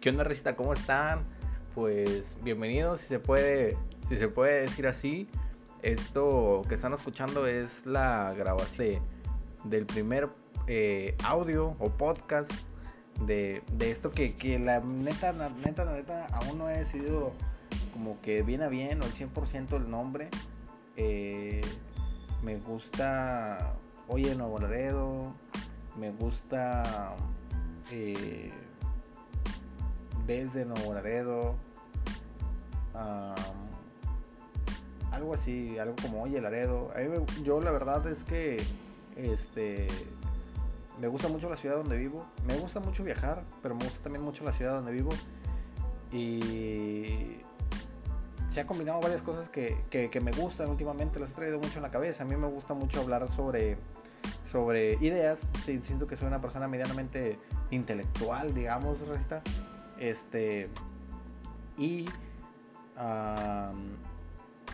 ¿Qué onda, Recita? ¿Cómo están? Pues bienvenidos, si se puede, si se puede decir así. Esto que están escuchando es la grabación del primer eh, audio o podcast de, esto que, que, la neta, la neta, la neta, aún no he decidido como que viene a bien o el 100% el nombre. Eh, me gusta Oye Nuevo Laredo, me gusta eh, Desde Nuevo Laredo, algo así, algo como Oye Laredo. yo la verdad es que este me gusta mucho la ciudad donde vivo, me gusta mucho viajar, pero me gusta también mucho la ciudad donde vivo. Y se ha combinado varias cosas que, me gustan últimamente, las he traído mucho en la cabeza. A mí me gusta mucho hablar sobre, sobre ideas. siento que soy una persona medianamente intelectual, digamos, Resta. Este, y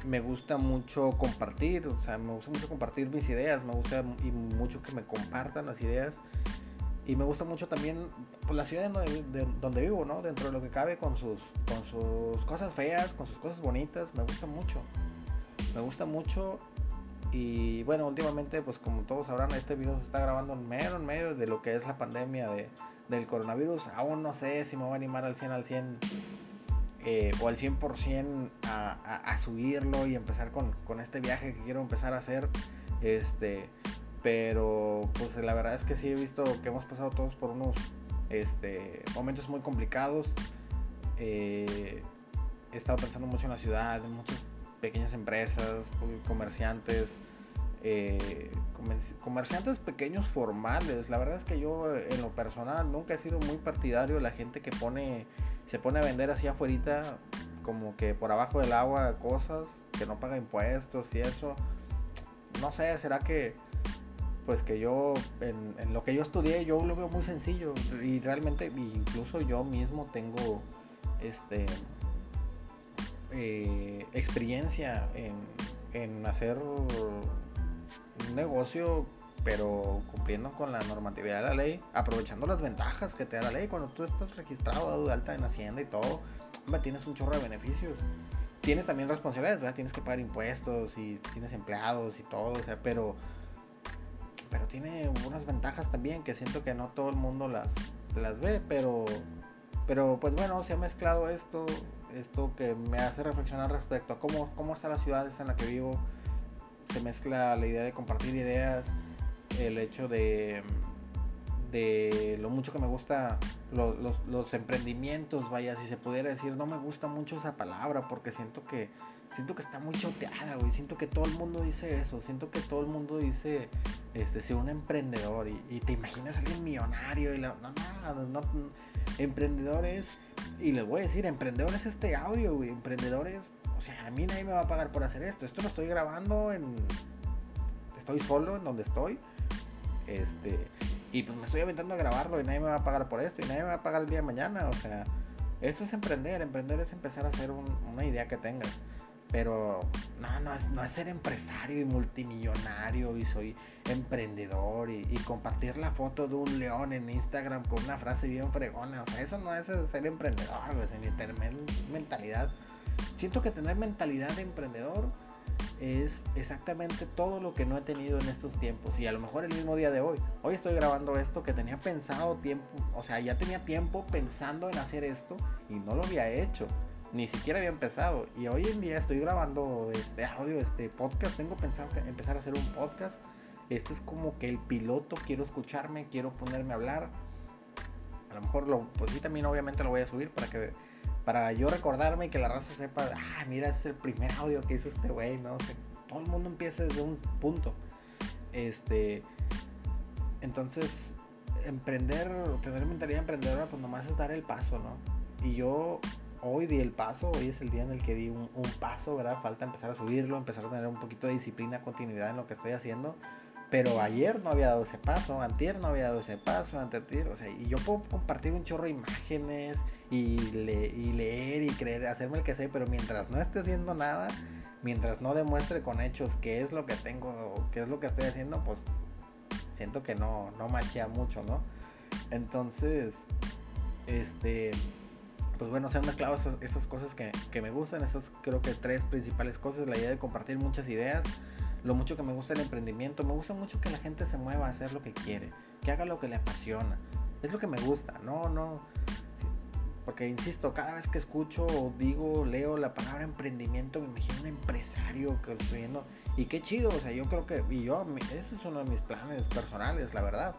me gusta mucho compartir, o sea, me gusta mucho compartir mis ideas, me gusta y mucho que me compartan las ideas y me gusta mucho también pues, la ciudad de, donde vivo, ¿no? Dentro de lo que cabe con sus, con sus cosas feas, con sus cosas bonitas, me gusta mucho. Me gusta mucho y bueno, últimamente pues como todos sabrán, este video se está grabando en medio, en medio de lo que es la pandemia de, del coronavirus. Aún no sé si me voy a animar al 100 al 100 eh, o al 100% a, a, subirlo y empezar con, con este viaje que quiero empezar a hacer. Este, pero pues la verdad es que sí he visto que hemos pasado todos por unos este, momentos muy complicados. Eh, he estado pensando mucho en la ciudad, en muchas pequeñas empresas, comerciantes, eh, comerciantes pequeños formales. La verdad es que yo en lo personal nunca he sido muy partidario de la gente que pone, se pone a vender así afuera como que por abajo del agua cosas, que no paga impuestos y eso. No sé, será que pues que yo, en, lo que yo estudié, yo lo veo muy sencillo y realmente incluso yo mismo tengo este eh, experiencia en, en hacer un negocio pero cumpliendo con la normatividad de la ley, aprovechando las ventajas que te da la ley cuando tú estás registrado de alta en Hacienda y todo, tienes un chorro de beneficios. Tienes también responsabilidades, ¿verdad? Tienes que pagar impuestos y tienes empleados y todo, o sea, pero pero tiene unas ventajas también que siento que no todo el mundo las, las ve, pero, pero pues bueno, se ha mezclado esto, esto que me hace reflexionar respecto a cómo, cómo está la ciudad en la que vivo, se mezcla la idea de compartir ideas, el hecho de, de lo mucho que me gusta los, los emprendimientos, vaya, si se pudiera decir, no me gusta mucho esa palabra porque siento que siento que está muy choteada, güey. Siento que todo el mundo dice eso. Siento que todo el mundo dice, este, ser un emprendedor. Y, te imaginas a alguien millonario. Y la, no, no, no, emprendedores. Y les voy a decir, emprendedores este audio, güey. Emprendedores, o sea, a mí nadie me va a pagar por hacer esto. Esto lo estoy grabando en. Estoy solo en donde estoy. Este. Y pues me estoy aventando a grabarlo y nadie me va a pagar por esto. Y nadie me va a pagar el día de mañana. O sea, eso es emprender. Emprender es empezar a hacer una idea que tengas. Pero no, no es, no es ser empresario y multimillonario y soy emprendedor y, compartir la foto de un león en Instagram con una frase bien fregona. O sea, eso no es ser emprendedor, ni tener mentalidad. Siento que tener mentalidad de emprendedor es exactamente todo lo que no he tenido en estos tiempos. Y a lo mejor el mismo día de hoy. Hoy estoy grabando esto que tenía pensado tiempo, o sea, ya tenía tiempo pensando en hacer esto y no lo había hecho ni siquiera había empezado. Y hoy en día estoy grabando este audio, este podcast. Tengo pensado empezar a hacer un podcast. Este es como que el piloto, quiero escucharme, quiero ponerme a hablar. A lo mejor lo, pues sí también obviamente lo voy a subir para que para yo recordarme y que la raza sepa, ah, mira, es el primer audio que hizo este güey, ¿no? sé todo el mundo empieza desde un punto. Este, entonces, emprender, tener mentalidad emprendedora, pues nomás es dar el paso, ¿no? Y yo hoy di el paso, hoy es el día en el que di un, paso, ¿verdad? Falta empezar a subirlo, empezar a tener un poquito de disciplina, continuidad en lo que estoy haciendo. Pero ayer no había dado ese paso, antier no había dado ese paso, anterior, o sea, y yo puedo compartir un chorro de imágenes y, leer y creer, hacerme el que sé, pero mientras no esté haciendo nada, mientras no demuestre con hechos qué es lo que tengo, qué es lo que estoy haciendo, pues siento que no, no machea mucho, ¿no? Entonces, este, pues bueno, se han mezclado estas, cosas que, que, me gustan, estas creo que tres principales cosas, la idea de compartir muchas ideas, lo mucho que me gusta el emprendimiento, me gusta mucho que la gente se mueva a hacer lo que quiere, que haga lo que le apasiona, es lo que me gusta, no, no, porque insisto, cada vez que escucho o digo, leo la palabra emprendimiento, me imagino un empresario que estoy viendo, y qué chido, o sea, yo creo que, y yo, ese es uno de mis planes personales, la verdad,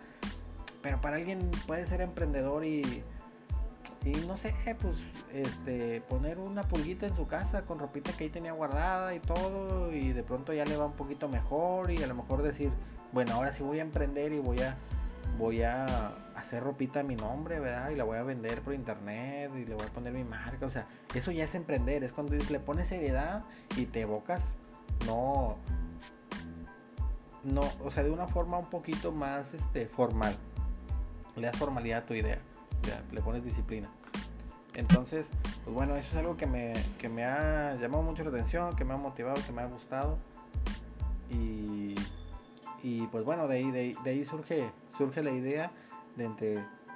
pero para alguien puede ser emprendedor y y no sé, pues este poner una pulguita en su casa con ropita que ahí tenía guardada y todo y de pronto ya le va un poquito mejor y a lo mejor decir, bueno, ahora sí voy a emprender y voy a voy a hacer ropita a mi nombre, ¿verdad? Y la voy a vender por internet y le voy a poner mi marca, o sea, eso ya es emprender, es cuando le pones seriedad y te evocas no no, o sea, de una forma un poquito más este formal. Le das formalidad a tu idea le pones disciplina. Entonces, pues bueno, eso es algo que me, que me ha llamado mucho la atención, que me ha motivado, que me ha gustado. Y, y pues bueno, de de, ahí surge, surge la idea de entre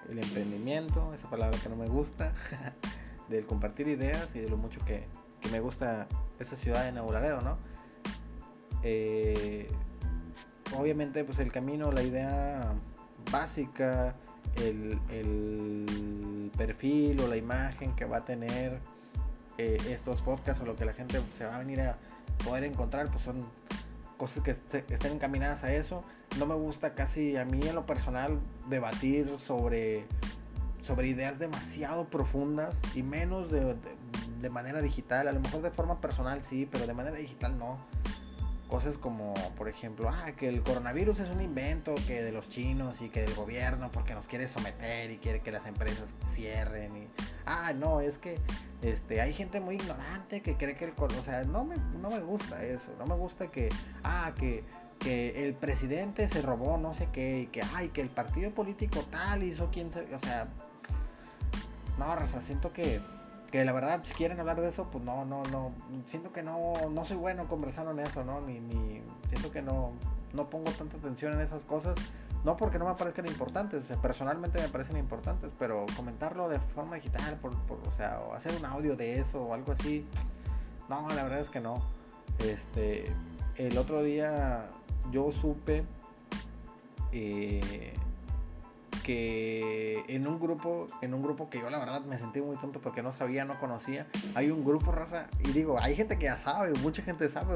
el emprendimiento, esa palabra que no me gusta, del compartir ideas y de lo mucho que, que me gusta esa ciudad de Nuevo Laredo, ¿no? Eh, obviamente, pues el camino, la idea básica, el, perfil o la imagen que va a tener eh, estos podcasts o lo que la gente se va a venir a poder encontrar, pues son cosas que estén encaminadas a eso. No me gusta casi a mí en lo personal debatir sobre, sobre ideas demasiado profundas y menos de manera digital. A lo mejor de forma personal sí, pero de manera digital no cosas como, por ejemplo, ah, que el coronavirus es un invento que de los chinos y que del gobierno porque nos quiere someter y quiere que las empresas cierren y ah, no, es que este hay gente muy ignorante que cree que el o sea, no me no me gusta eso, no me gusta que ah, que que el presidente se robó no sé qué y que ay, que el partido político tal hizo quien se, o sea, no, raza, siento que que la verdad si quieren hablar de eso pues no no no siento que no no soy bueno conversando en eso no ni, ni siento que no no pongo tanta atención en esas cosas no porque no me parezcan importantes o sea, personalmente me parecen importantes pero comentarlo de forma digital por, por, o sea hacer un audio de eso o algo así no la verdad es que no. Este el otro día yo supe eh, que en un grupo, en un grupo que yo la verdad me sentí muy tonto porque no sabía, no conocía, hay un grupo raza, y digo, hay gente que ya sabe, mucha gente sabe,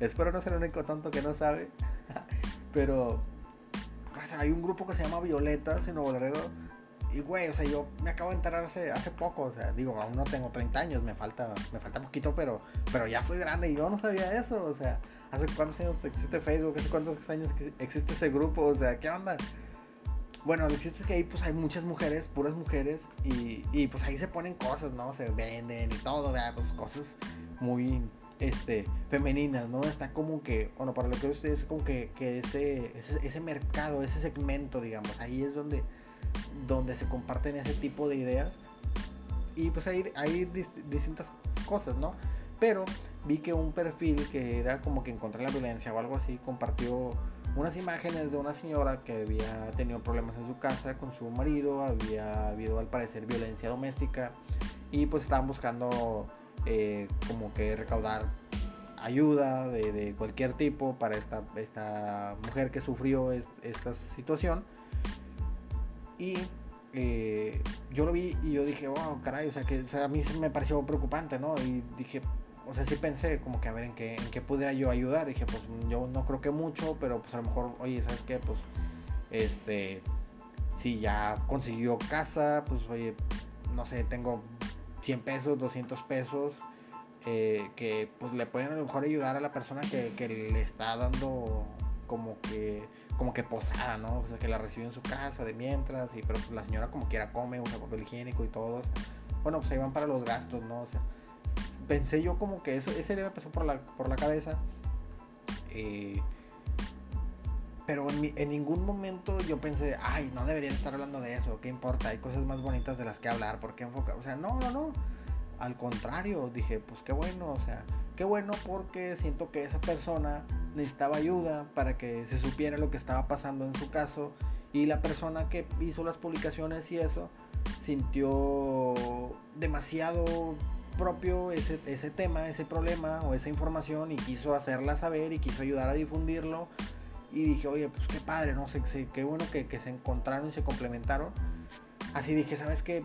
espero no ser el único tonto que no sabe, pero raza, hay un grupo que se llama Violetas en Nuevo y güey, o sea, yo me acabo de enterar hace, hace poco, o sea, digo, aún no tengo 30 años, me falta, me falta poquito, pero, pero ya soy grande y yo no sabía eso, o sea, hace cuántos años existe Facebook, hace cuántos años existe ese grupo, o sea, ¿qué onda? Bueno, lo cierto es que ahí pues hay muchas mujeres, puras mujeres, y, y pues ahí se ponen cosas, ¿no? Se venden y todo, ¿verdad? Pues cosas muy este, femeninas, ¿no? Está como que, bueno, para lo que ustedes, como que, que ese, ese, mercado, ese segmento, digamos, ahí es donde, donde se comparten ese tipo de ideas. Y pues hay, hay distintas cosas, ¿no? Pero vi que un perfil que era como que encontré la violencia o algo así, compartió unas imágenes de una señora que había tenido problemas en su casa con su marido, había habido al parecer violencia doméstica y pues estaban buscando eh, como que recaudar ayuda de, cualquier tipo para esta, esta mujer que sufrió esta situación. Y eh, yo lo vi y yo dije, wow, caray, o sea, que a mí me pareció preocupante, ¿no? Y dije, o sea, sí pensé como que a ver en qué, en qué pudiera yo ayudar. dije, pues yo no creo que mucho, pero pues a lo mejor, oye, ¿sabes qué? Pues, este, si ya consiguió casa, pues oye, no sé, tengo 100 pesos, 200 pesos, eh, que pues le pueden a lo mejor ayudar a la persona que, que, le está dando como que como que posada, ¿no? O sea, que la recibió en su casa de mientras, y pero pues, la señora como quiera come, usa papel higiénico y todo. Bueno, pues ahí van para los gastos, ¿no? O sea, pensé yo como que eso, ese debe pasó por la, por la cabeza. Eh, pero en, en, ningún momento yo pensé, ay, no deberían estar hablando de eso, ¿qué importa? Hay cosas más bonitas de las que hablar, ¿por qué enfocar? O sea, no, no, no. Al contrario, dije, pues qué bueno, o sea, qué bueno porque siento que esa persona necesitaba ayuda para que se supiera lo que estaba pasando en su caso y la persona que hizo las publicaciones y eso sintió demasiado propio ese, ese tema, ese problema o esa información y quiso hacerla saber y quiso ayudar a difundirlo. Y dije, oye, pues qué padre, no sé, qué bueno que, que se encontraron y se complementaron. Así dije, ¿sabes qué?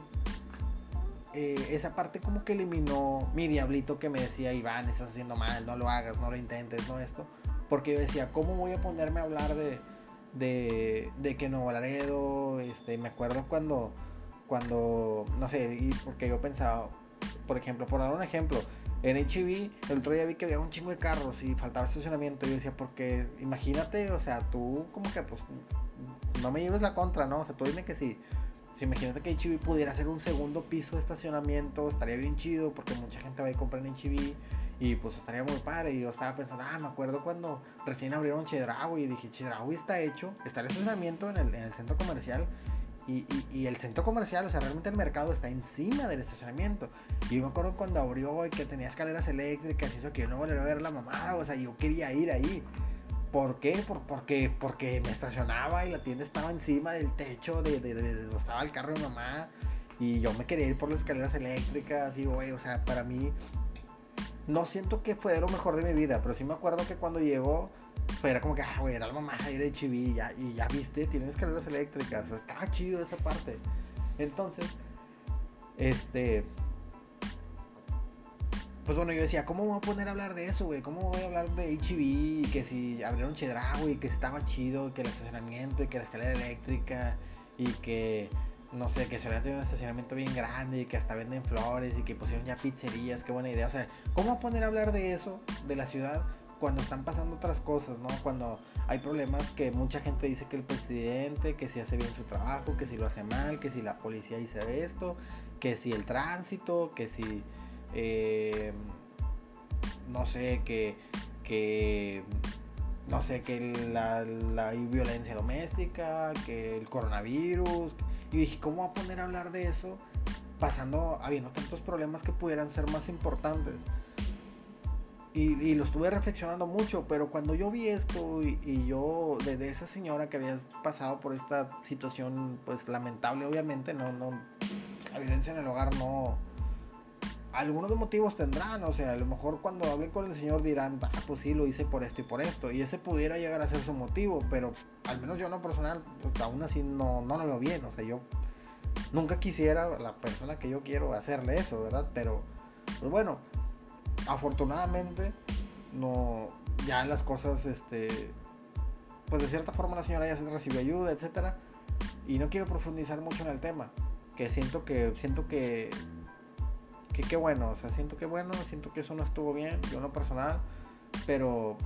Eh, esa parte como que eliminó mi diablito que me decía, Iván, estás haciendo mal, no lo hagas, no lo intentes, no esto. Porque yo decía, ¿cómo voy a ponerme a hablar de, de, de que Nuevo Laredo? Este, me acuerdo cuando, cuando, no sé, y porque yo pensaba, por ejemplo, por dar un ejemplo, en HB el otro día vi que había un chingo de carros y faltaba estacionamiento. Y yo decía, porque imagínate, o sea, tú como que pues no me lleves la contra, ¿no? O sea, tú dime que sí imagínate que HB pudiera hacer un segundo piso de estacionamiento, estaría bien chido porque mucha gente va a comprar en HB y pues estaría muy padre. Y yo estaba pensando, ah, me acuerdo cuando recién abrieron Chedraui y dije, Chedraui está hecho, está el estacionamiento en el, en el centro comercial. Y, el centro comercial, o sea, realmente el mercado está encima del estacionamiento. Y me acuerdo cuando abrió y que tenía escaleras eléctricas y eso que yo no volvería a ver la mamá, o sea, yo quería ir ahí. ¿Por qué? Por, porque, porque me estacionaba y la tienda estaba encima del techo de, donde estaba el carro de mamá. Y yo me quería ir por las escaleras eléctricas y, güey, o sea, para mí no siento que fue lo mejor de mi vida, pero sí me acuerdo que cuando llegó, pues era como que, ah, güey, era la mamá, era chiví, ya, y ya viste, tienen escaleras eléctricas, o sea, estaba chido esa parte. Entonces, este, pues bueno, yo decía, ¿cómo voy a poner a hablar de eso, güey? ¿Cómo voy a hablar de HB? Que si abrieron Chedraui, que estaba chido, que el estacionamiento, y que la escalera eléctrica, y que, no sé, que hubiera tenido un estacionamiento bien grande, y que hasta venden flores, y que pusieron ya pizzerías, qué buena idea. O sea, ¿cómo poner a hablar de eso, de la ciudad, cuando están pasando otras cosas, ¿no? Cuando hay problemas que mucha gente dice que el presidente, que si hace bien su trabajo, que si lo hace mal, que si la policía dice esto, que si el tránsito, que si eh, no sé, que, que no sé, que la, la, violencia doméstica, que el coronavirus. Y dije, ¿cómo va a poner a hablar de eso pasando, habiendo tantos problemas que pudieran ser más importantes? Y, lo estuve reflexionando mucho, pero cuando yo vi esto y, yo, de, esa señora que había pasado por esta situación, pues lamentable, obviamente, no, no, la violencia en el hogar no, algunos motivos tendrán, o sea, a lo mejor cuando hablen con el Señor dirán, ah, pues sí, lo hice por esto y por esto, y ese pudiera llegar a ser su motivo, pero al menos yo no personal, pues, aún así no, no lo veo bien, o sea, yo nunca quisiera la persona que yo quiero hacerle eso, ¿verdad? Pero, pues bueno, afortunadamente, no, ya las cosas, este, pues de cierta forma la señora ya se recibió ayuda, etcétera, y no quiero profundizar mucho en el tema, que siento que, siento que que qué bueno, o sea, siento que bueno, siento que eso no estuvo bien, yo no personal, pero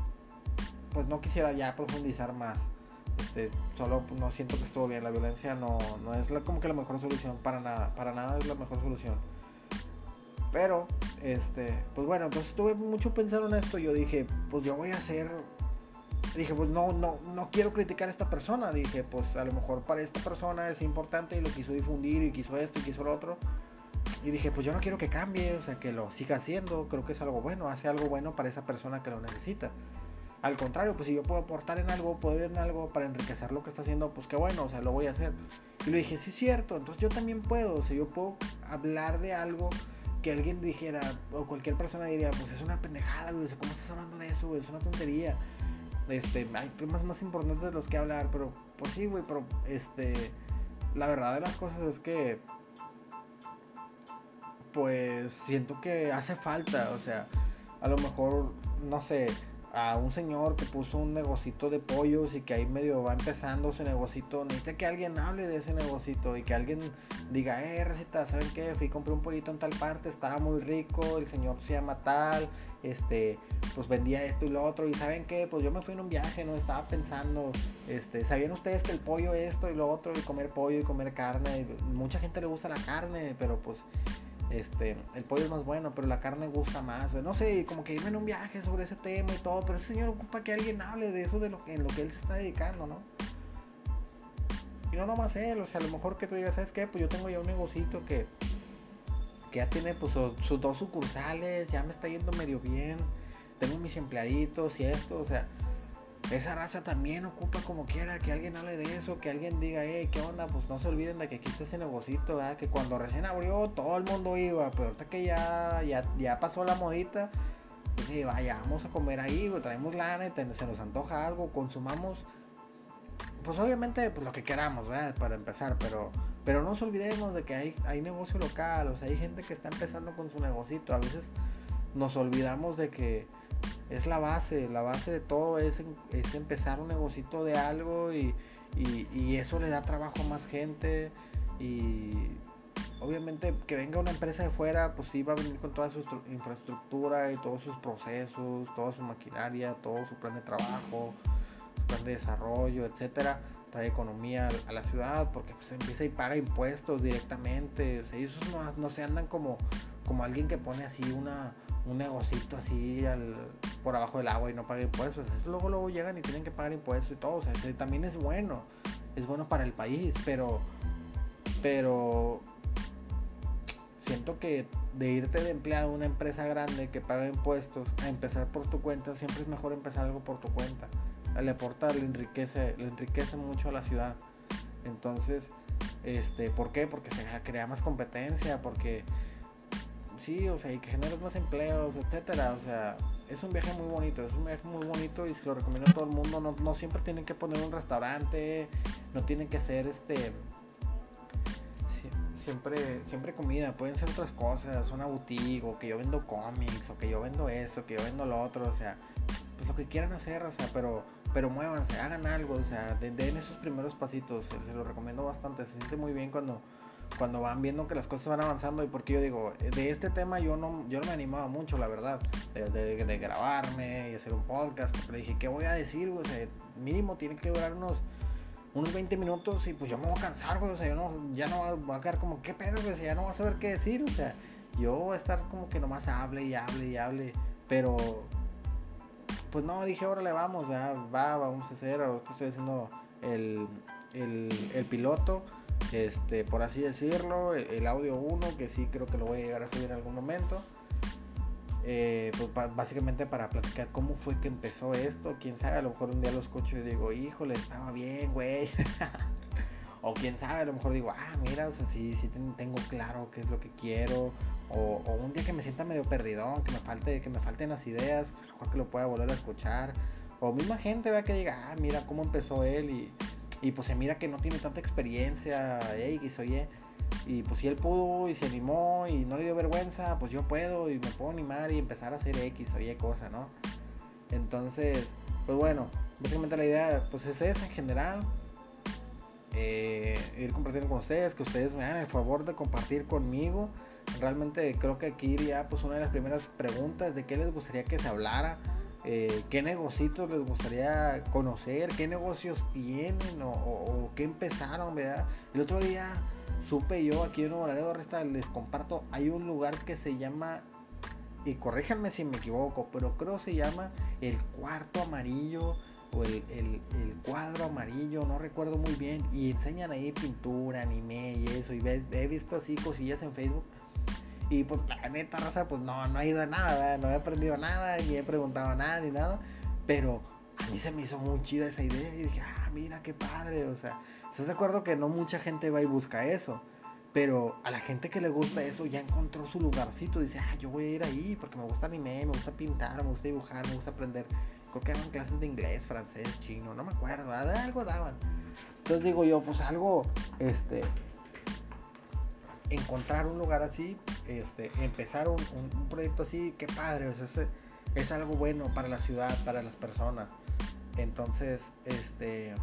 pues no quisiera ya profundizar más. Este, solo no siento que estuvo bien, la violencia no, no es como que la mejor solución, para nada, para nada es la mejor solución. Pero, este, pues bueno, entonces estuve mucho pensando en esto, yo dije, pues yo voy a hacer dije, pues no, no, no quiero criticar a esta persona. Dije, pues a lo mejor para esta persona es importante y lo quiso difundir y quiso esto y quiso lo otro. Y dije, pues yo no quiero que cambie, o sea, que lo siga haciendo, creo que es algo bueno, hace algo bueno para esa persona que lo necesita. Al contrario, pues si yo puedo aportar en algo, poder en algo para enriquecer lo que está haciendo, pues qué bueno, o sea, lo voy a hacer. Y le dije, sí es cierto, entonces yo también puedo, o sea, yo puedo hablar de algo que alguien dijera, o cualquier persona diría, pues es una pendejada, güey, ¿cómo estás hablando de eso, güey? Es una tontería. Este, hay temas más importantes de los que hablar, pero, pues sí, güey, pero, este, la verdad de las cosas es que pues siento que hace falta, o sea, a lo mejor, no sé, a un señor que puso un negocito de pollos y que ahí medio va empezando su negocito, necesita que alguien hable de ese negocito y que alguien diga, eh, receta, ¿saben qué? Fui y compré un pollito en tal parte, estaba muy rico, el señor se llama tal, este, pues vendía esto y lo otro, y ¿saben qué? Pues yo me fui en un viaje, no estaba pensando, este, ¿sabían ustedes que el pollo esto y lo otro, y comer pollo y comer carne, mucha gente le gusta la carne, pero pues este, el pollo es más bueno, pero la carne gusta más. No sé, como que irme en un viaje sobre ese tema y todo, pero ese señor ocupa que alguien hable de eso, de lo, en lo que él se está dedicando, ¿no? Y no nomás él, o sea, a lo mejor que tú digas, ¿sabes qué? Pues yo tengo ya un negocito que, que ya tiene pues sus dos sucursales, ya me está yendo medio bien, tengo mis empleaditos y esto, o sea, esa raza también ocupa como quiera que alguien hable de eso, que alguien diga, hey, ¿qué onda? Pues no se olviden de que aquí está ese negocito. Que cuando recién abrió todo el mundo iba, pero ahorita que ya, ya, ya pasó la modita, pues sí, vaya, vamos a comer ahí, traemos lana, se nos antoja algo, consumamos, pues obviamente pues lo que queramos, ¿verdad? Para empezar, pero, pero no nos olvidemos de que hay, hay negocio local, o sea, hay gente que está empezando con su negocito, a veces nos olvidamos de que es la base, la base de todo es, es empezar un negocito de algo y, eso le da trabajo a más gente y obviamente que venga una empresa de fuera, pues sí va a venir con toda su infraestructura y todos sus procesos, toda su maquinaria, todo su plan de trabajo, su plan de desarrollo, etcétera, trae economía a la ciudad porque pues empieza y paga impuestos directamente, o sea, ellos no, no se andan como, como alguien que pone así una un negocito así al, por abajo del agua y no paga impuestos. luego, luego llegan y tienen que pagar impuestos y todo. O sea, también es bueno. Es bueno para el país, pero. Pero. Siento que de irte de empleado a una empresa grande que paga impuestos a empezar por tu cuenta, siempre es mejor empezar algo por tu cuenta. Le aporta, le enriquece, le enriquece mucho a la ciudad. Entonces, este, ¿por qué? Porque se crea más competencia, porque sí, o sea, y que generes más empleos, etcétera, o sea, es un viaje muy bonito, es un viaje muy bonito y se lo recomiendo a todo el mundo, no, no siempre tienen que poner un restaurante, no tienen que ser este siempre, siempre comida, pueden ser otras cosas, una boutique, o que yo vendo cómics, o que yo vendo esto, que yo vendo lo otro, o sea, pues lo que quieran hacer, o sea, pero, pero muévanse, hagan algo, o sea, den, den esos primeros pasitos, se, se lo recomiendo bastante, se siente muy bien cuando cuando van viendo que las cosas van avanzando y porque yo digo, de este tema yo no, yo no me animaba mucho, la verdad, de, grabarme y hacer un podcast, porque dije, ¿qué voy a decir? O sea, mínimo tiene que durar unos, unos 20 minutos y pues yo me voy a cansar, o sea, yo no, ya no voy a quedar como, ¿qué pedo? O sea, ya no voy a saber qué decir, o sea, yo voy a estar como que nomás hable y hable y hable, pero pues no, dije, órale, vamos, va, vamos a hacer, ahorita estoy haciendo el, el, piloto este, por así decirlo, el audio 1, que sí creo que lo voy a llegar a subir en algún momento. Eh, pues básicamente para platicar cómo fue que empezó esto. Quién sabe, a lo mejor un día lo escucho y digo, híjole, estaba bien, güey. o quién sabe, a lo mejor digo, ah, mira, o sea, sí, sí tengo claro qué es lo que quiero. O, un día que me sienta medio perdidón, que me falte, que me falten las ideas, pues lo mejor que lo pueda volver a escuchar. O misma gente vea que diga, ah, mira cómo empezó él y y pues se mira que no tiene tanta experiencia, X oye. Y pues si él pudo y se animó y no le dio vergüenza, pues yo puedo y me puedo animar y empezar a hacer X o Y cosa, ¿no? Entonces, pues bueno, básicamente la idea pues es esa en general. Eh, ir compartiendo con ustedes, que ustedes me hagan el favor de compartir conmigo. Realmente creo que aquí iría pues una de las primeras preguntas de qué les gustaría que se hablara eh, qué negocios les gustaría conocer, qué negocios tienen o, qué empezaron, ¿verdad? El otro día supe yo aquí en Nuevo Laredo, les comparto, hay un lugar que se llama, y corríjanme si me equivoco, pero creo se llama el cuarto amarillo o el, cuadro amarillo, no recuerdo muy bien, y enseñan ahí pintura, anime y eso, y ves, he visto así cosillas en Facebook y pues la neta, raza, pues no, no ha ido a nada, no he aprendido nada, ni he preguntado nada, ni nada. Pero a mí se me hizo muy chida esa idea y dije, ah, mira qué padre. O sea, ¿estás de acuerdo que no mucha gente va y busca eso? Pero a la gente que le gusta eso ya encontró su lugarcito. Dice, ah, yo voy a ir ahí porque me gusta anime, me gusta pintar, me gusta dibujar, me gusta aprender. Creo que daban clases de inglés, francés, chino, no me acuerdo, algo daban. Entonces digo yo, pues algo, este, encontrar un lugar así, este, empezar un, proyecto así, qué padre, es, es algo bueno para la ciudad, para las personas. Entonces, este,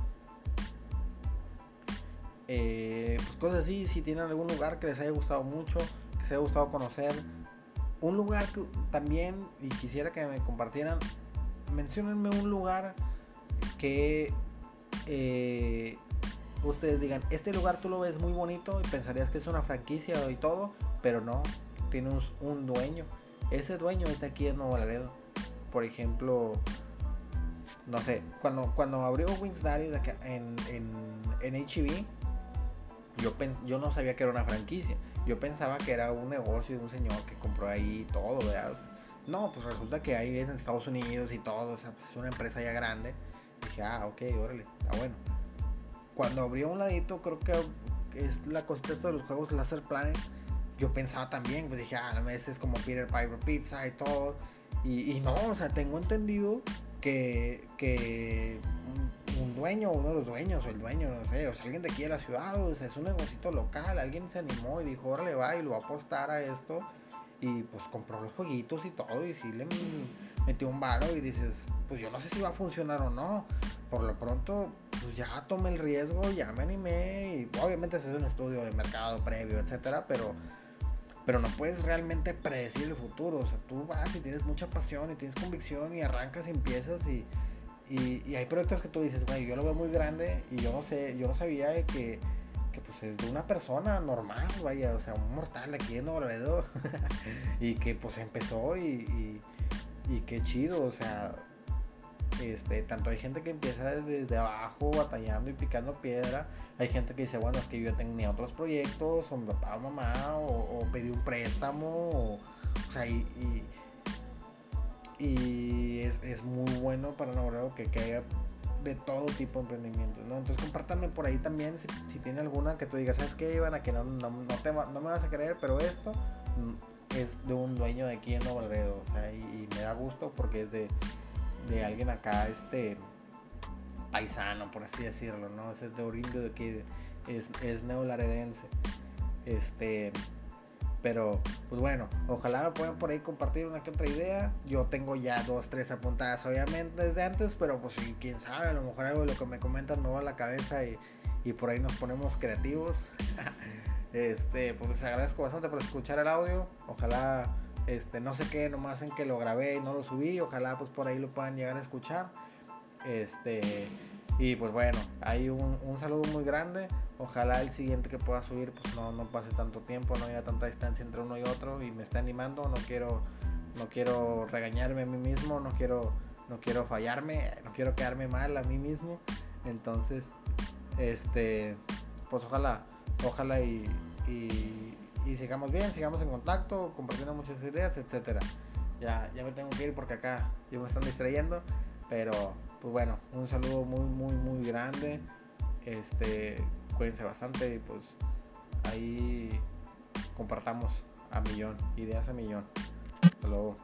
eh, pues cosas así, si tienen algún lugar que les haya gustado mucho, que les haya gustado conocer, un lugar que también, y quisiera que me compartieran, mencionenme un lugar que eh, ustedes digan, este lugar tú lo ves muy bonito y pensarías que es una franquicia y todo, pero no, tiene un, dueño. Ese dueño está aquí en Nuevo Laredo. Por ejemplo, no sé, cuando, cuando abrió Wings Daddy en, en, en HB, yo, yo no sabía que era una franquicia. Yo pensaba que era un negocio de un señor que compró ahí todo, ¿verdad? no, pues resulta que ahí es en Estados Unidos y todo, o sea, pues es una empresa ya grande Dije, ah, ok, órale, está bueno. Cuando abrió un ladito, creo que es la cosita de los juegos Laser Planet. Yo pensaba también, pues dije, ah, a veces es como Peter Piper Pizza y todo. Y, no, o sea, tengo entendido que, que un, dueño, uno de los dueños, o el dueño, no sé, o sea, alguien de aquí de la ciudad, o sea, es un negocio local, alguien se animó y dijo, órale, va y lo va a apostar a esto. Y pues compró los jueguitos y todo, y sí le metió un varo y dices, pues yo no sé si va a funcionar o no. Por lo pronto, pues ya tomé el riesgo, ya me animé, y obviamente ese es un estudio de mercado previo, etcétera, pero pero no puedes realmente predecir el futuro. O sea, tú vas y tienes mucha pasión y tienes convicción y arrancas y empiezas y, y, hay proyectos que tú dices, güey, yo lo veo muy grande y yo no sé, yo no sabía que, que pues es de una persona normal, vaya, o sea, un mortal aquí en Nuevo y que pues empezó y, y qué chido, o sea, este, tanto hay gente que empieza desde abajo batallando y picando piedra, hay gente que dice, bueno, es que yo tenía otros proyectos, o mi papá o mamá, o, pedí un préstamo, o, sea, y, y, es, muy bueno para un que, que haya de todo tipo de emprendimientos, ¿no? Entonces compártanme por ahí también si, si tiene alguna que tú digas, ¿sabes qué, Iván? A que no, no, no, te, no me vas a creer, pero esto mm, es de un dueño de aquí en Nuevo o sea, y me da gusto porque es de de alguien acá, este paisano, por así decirlo, ¿no? Es de Orindio de aquí, es, es neolaredense. Este, pero, pues bueno, ojalá me puedan por ahí compartir una que otra idea. Yo tengo ya dos, tres apuntadas, obviamente, desde antes, pero pues quién sabe, a lo mejor algo de lo que me comentan me va a la cabeza y, y por ahí nos ponemos creativos. este, pues les agradezco bastante por escuchar el audio. Ojalá este, no sé qué, nomás en que lo grabé y no lo subí. Ojalá pues por ahí lo puedan llegar a escuchar. Este, y pues bueno, hay un, saludo muy grande. Ojalá el siguiente que pueda subir pues no, no pase tanto tiempo, no haya tanta distancia entre uno y otro y me esté animando. No quiero, no quiero regañarme a mí mismo, no quiero, no quiero fallarme, no quiero quedarme mal a mí mismo. Entonces, este, pues ojalá, ojalá y y sigamos bien, sigamos en contacto, compartiendo muchas ideas, etcétera. Ya, ya me tengo que ir porque acá ya me están distrayendo, pero pues bueno, un saludo muy, muy, muy grande. Este, cuídense bastante y pues ahí compartamos a millón, ideas a millón. Hasta luego.